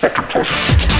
Fucking close.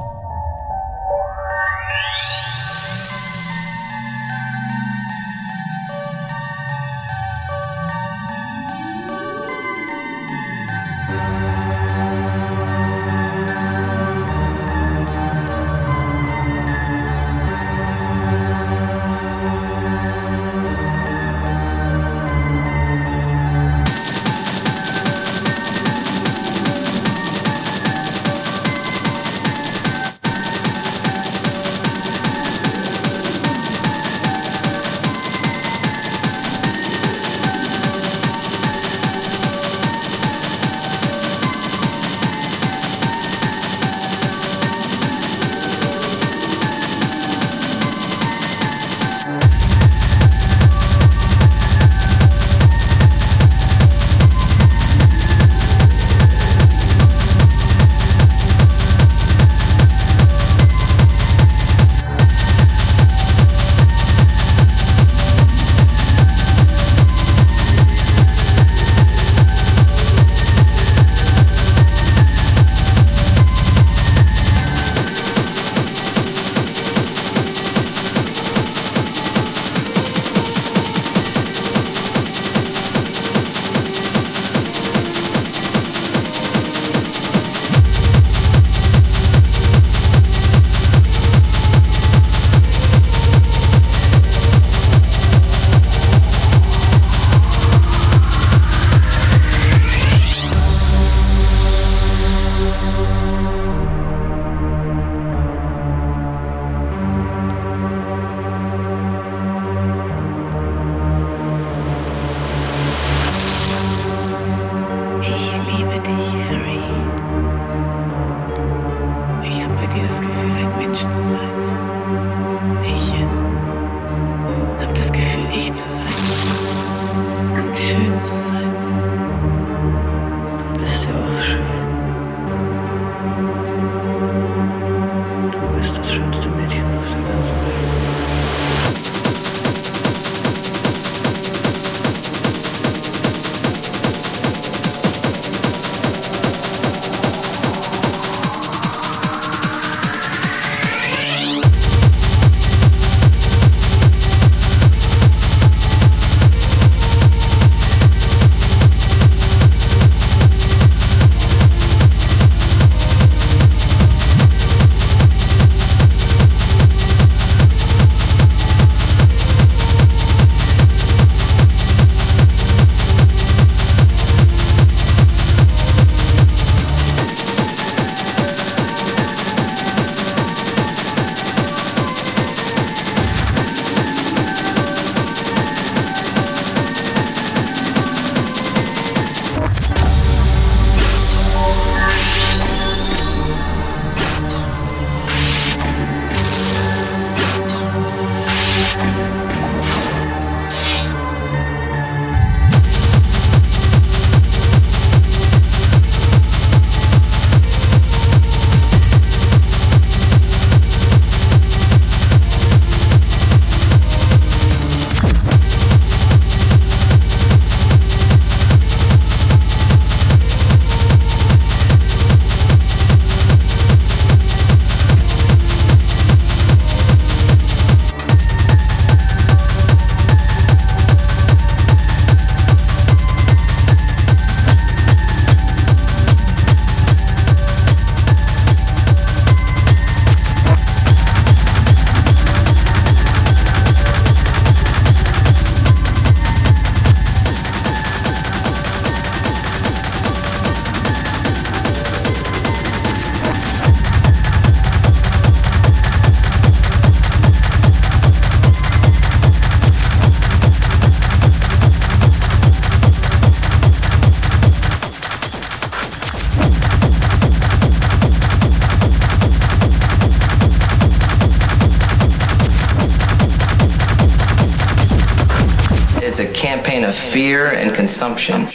fear and consumption.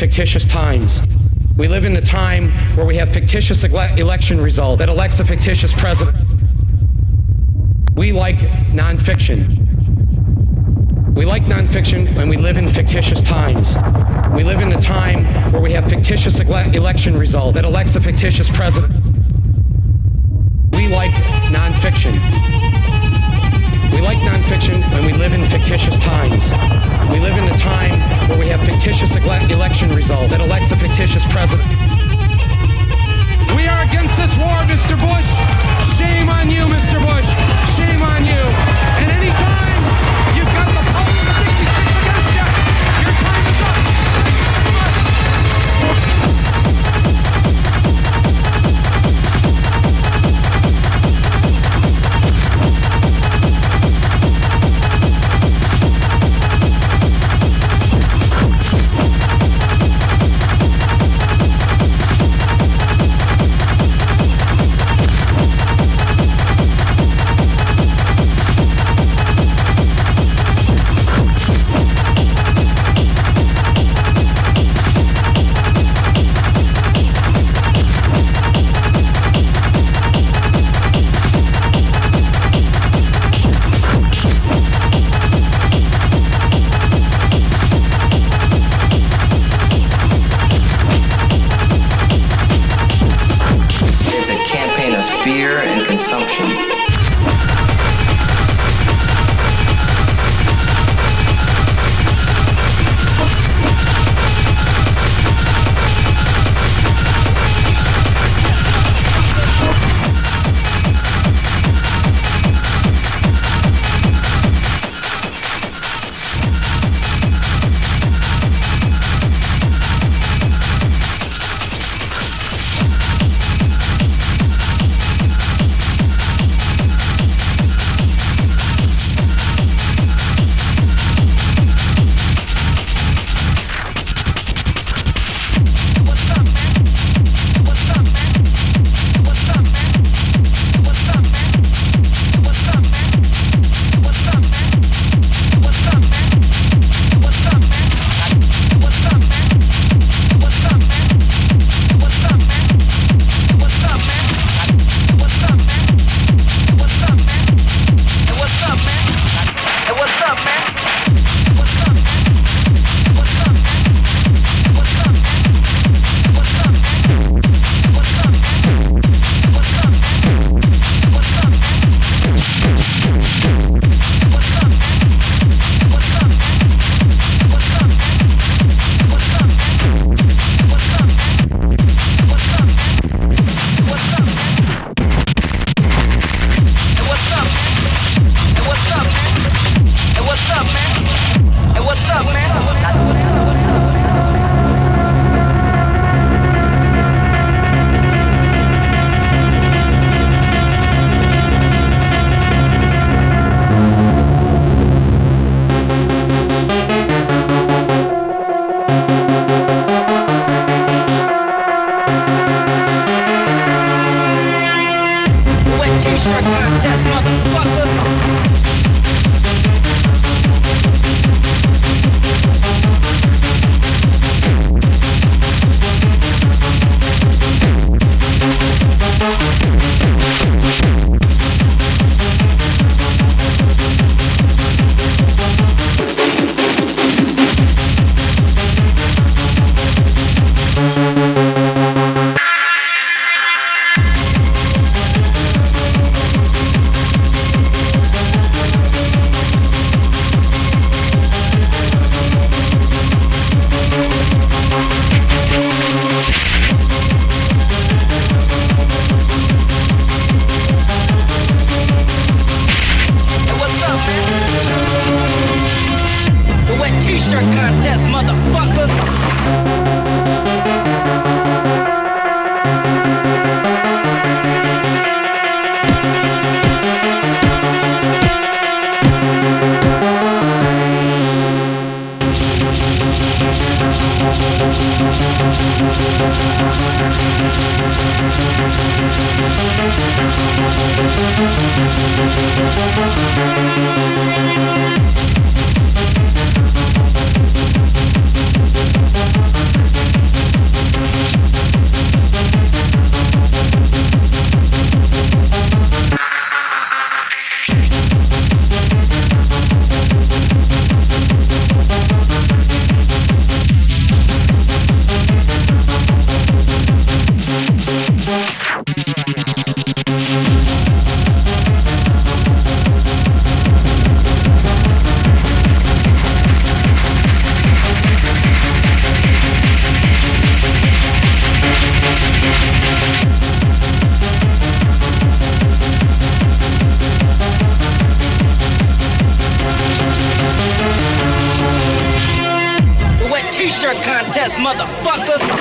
Fictitious times. We live in a time where we have fictitious ele- election result that elects a fictitious president. We like nonfiction. We like nonfiction and we live in fictitious times. We live in a time where we have fictitious ele- election result that elects a fictitious president. We like nonfiction. We like nonfiction and we live in fictitious times. We live in a time where we have fictitious election result that elects a fictitious president. We are against this war, Mr. Bush. Shame on you, Mr. Bush. Shame on you. T-shirt motherfucker.